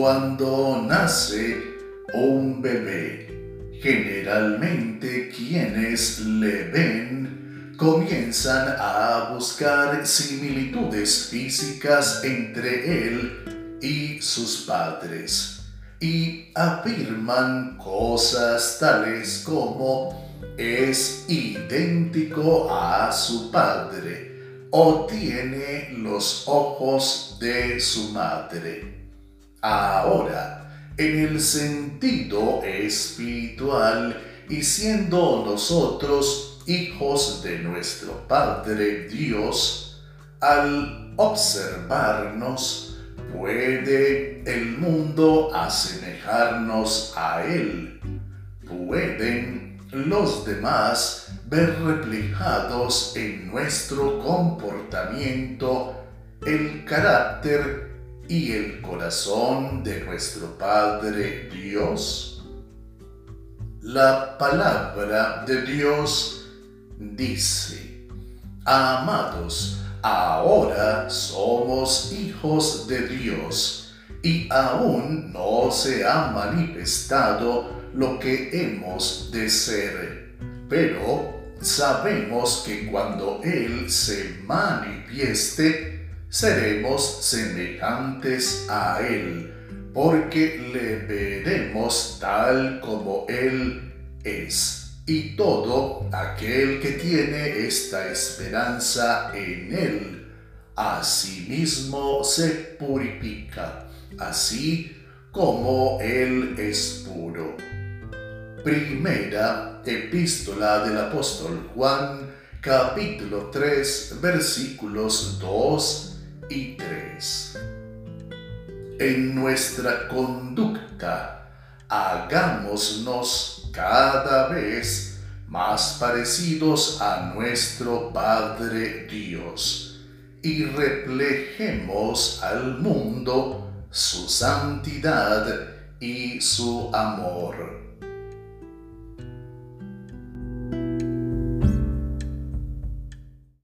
cuando nace un bebé, generalmente quienes le ven comienzan a buscar similitudes físicas entre él y sus padres y afirman cosas tales como es idéntico a su padre o tiene los ojos de su madre. Ahora, en el sentido espiritual y siendo nosotros hijos de nuestro Padre Dios, al observarnos, puede el mundo asemejarnos a Él. Pueden los demás ver reflejados en nuestro comportamiento el carácter y el corazón de nuestro Padre Dios? La palabra de Dios dice, Amados, ahora somos hijos de Dios y aún no se ha manifestado lo que hemos de ser, pero sabemos que cuando Él se manifieste, seremos semejantes a Él, porque le veremos tal como Él es. Y todo aquel que tiene esta esperanza en Él, a sí mismo se purifica, así como Él es puro. Primera epístola del apóstol Juan, capítulo 3, versículos 2 y 3. En nuestra conducta, hagámonos cada vez más parecidos a nuestro Padre Dios y reflejemos al mundo su santidad y su amor.